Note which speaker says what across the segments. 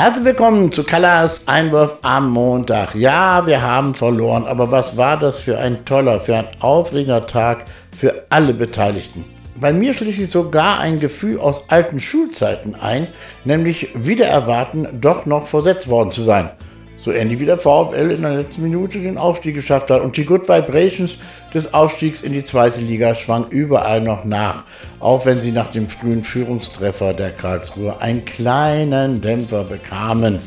Speaker 1: Herzlich willkommen zu Kallas Einwurf am Montag. Ja, wir haben verloren, aber was war das für ein toller, für ein aufregender Tag für alle Beteiligten. Bei mir schließt sich sogar ein Gefühl aus alten Schulzeiten ein, nämlich wieder erwarten, doch noch versetzt worden zu sein. So ähnlich wie der VfL in der letzten Minute den Aufstieg geschafft hat. Und die Good Vibrations des Aufstiegs in die zweite Liga schwang überall noch nach. Auch wenn sie nach dem frühen Führungstreffer der Karlsruhe einen kleinen Dämpfer bekamen.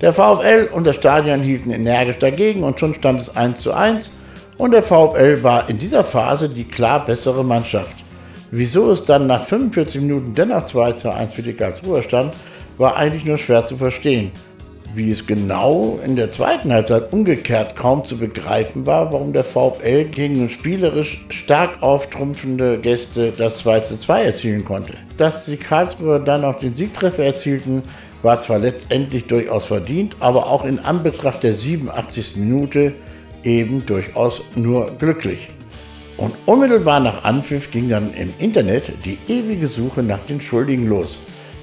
Speaker 1: Der VfL und das Stadion hielten energisch dagegen und schon stand es 1 zu 1. Und der VfL war in dieser Phase die klar bessere Mannschaft. Wieso es dann nach 45 Minuten dennoch 2 zu 1 für die Karlsruher stand, war eigentlich nur schwer zu verstehen wie es genau in der zweiten Halbzeit umgekehrt kaum zu begreifen war, warum der VfL gegen spielerisch stark auftrumpfende Gäste das 2 zu 2 erzielen konnte. Dass die Karlsruher dann auch den Siegtreffer erzielten, war zwar letztendlich durchaus verdient, aber auch in Anbetracht der 87. Minute eben durchaus nur glücklich. Und unmittelbar nach Anpfiff ging dann im Internet die ewige Suche nach den Schuldigen los.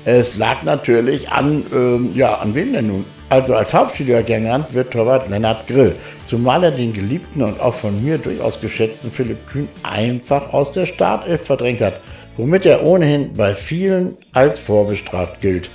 Speaker 1: Es lag natürlich an, ähm, ja, an wem denn nun? Also als Hauptspieler genannt wird Torwart Lennart Grill, zumal er den geliebten und auch von mir durchaus geschätzten Philipp Kühn einfach aus der Startelf verdrängt hat, womit er ohnehin bei vielen als vorbestraft gilt.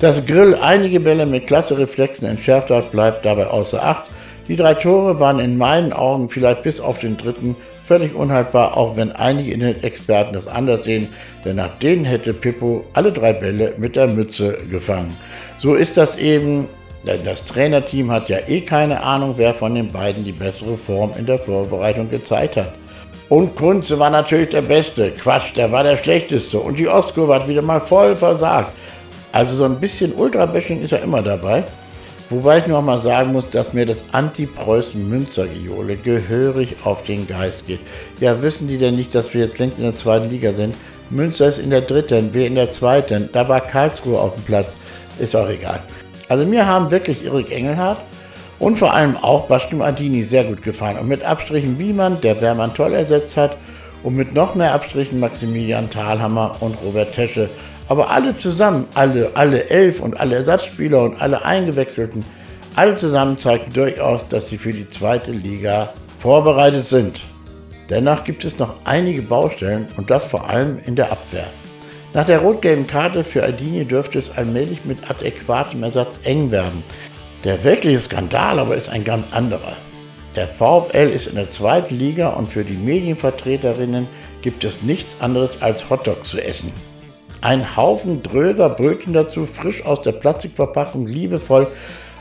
Speaker 1: Dass Grill einige Bälle mit klasse Reflexen entschärft hat, bleibt dabei außer Acht. Die drei Tore waren in meinen Augen vielleicht bis auf den dritten völlig unhaltbar, auch wenn einige Internet-Experten das anders sehen, denn nach denen hätte Pippo alle drei Bälle mit der Mütze gefangen. So ist das eben das Trainerteam hat ja eh keine Ahnung, wer von den beiden die bessere Form in der Vorbereitung gezeigt hat. Und Kunze war natürlich der Beste. Quatsch, der war der Schlechteste. Und die Ostkurve hat wieder mal voll versagt. Also so ein bisschen Ultrabashing ist ja immer dabei. Wobei ich noch mal sagen muss, dass mir das Anti-Preußen-Münster-Geole gehörig auf den Geist geht. Ja, wissen die denn nicht, dass wir jetzt längst in der zweiten Liga sind? Münster ist in der dritten, wir in der zweiten. Da war Karlsruhe auf dem Platz. Ist auch egal. Also mir haben wirklich Erik Engelhardt und vor allem auch Bastian Adini sehr gut gefallen. Und mit Abstrichen Wiemann, der Bermann toll ersetzt hat, und mit noch mehr Abstrichen Maximilian Thalhammer und Robert Tesche. Aber alle zusammen, alle, alle elf und alle Ersatzspieler und alle Eingewechselten, alle zusammen zeigten durchaus, dass sie für die zweite Liga vorbereitet sind. Dennoch gibt es noch einige Baustellen und das vor allem in der Abwehr. Nach der rot-gelben Karte für Aldini dürfte es allmählich mit adäquatem Ersatz eng werden. Der wirkliche Skandal aber ist ein ganz anderer. Der VfL ist in der zweiten Liga und für die Medienvertreterinnen gibt es nichts anderes als Hotdogs zu essen. Ein Haufen dröger Brötchen dazu, frisch aus der Plastikverpackung, liebevoll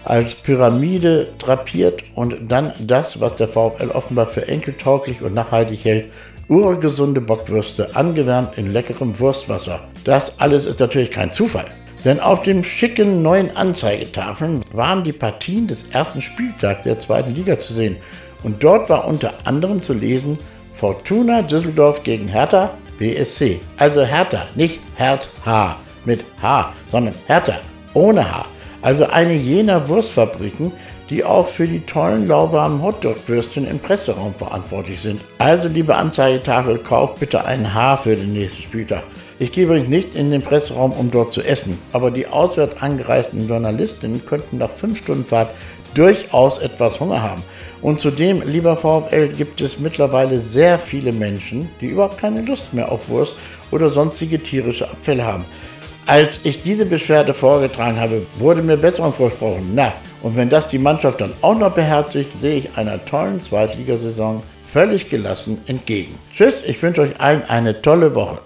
Speaker 1: als Pyramide drapiert und dann das, was der VfL offenbar für enkeltauglich und nachhaltig hält, urgesunde Bockwürste, angewärmt in leckerem Wurstwasser. Das alles ist natürlich kein Zufall. Denn auf den schicken neuen Anzeigetafeln waren die Partien des ersten Spieltags der zweiten Liga zu sehen. Und dort war unter anderem zu lesen Fortuna Düsseldorf gegen Hertha BSC. Also Hertha, nicht Hertha mit H, sondern Hertha ohne H. Also eine jener Wurstfabriken, die auch für die tollen lauwarmen Hotdog-Würstchen im Presseraum verantwortlich sind. Also, liebe Anzeigetafel, kauft bitte ein Haar für den nächsten Spieltag. Ich gehe übrigens nicht in den Presseraum, um dort zu essen, aber die auswärts angereisten Journalistinnen könnten nach fünf Stunden Fahrt durchaus etwas Hunger haben. Und zudem, lieber VfL, gibt es mittlerweile sehr viele Menschen, die überhaupt keine Lust mehr auf Wurst oder sonstige tierische Abfälle haben. Als ich diese Beschwerde vorgetragen habe, wurde mir Besserung versprochen. Na, und wenn das die Mannschaft dann auch noch beherzigt, sehe ich einer tollen Zweitligasaison völlig gelassen entgegen. Tschüss, ich wünsche euch allen eine tolle Woche.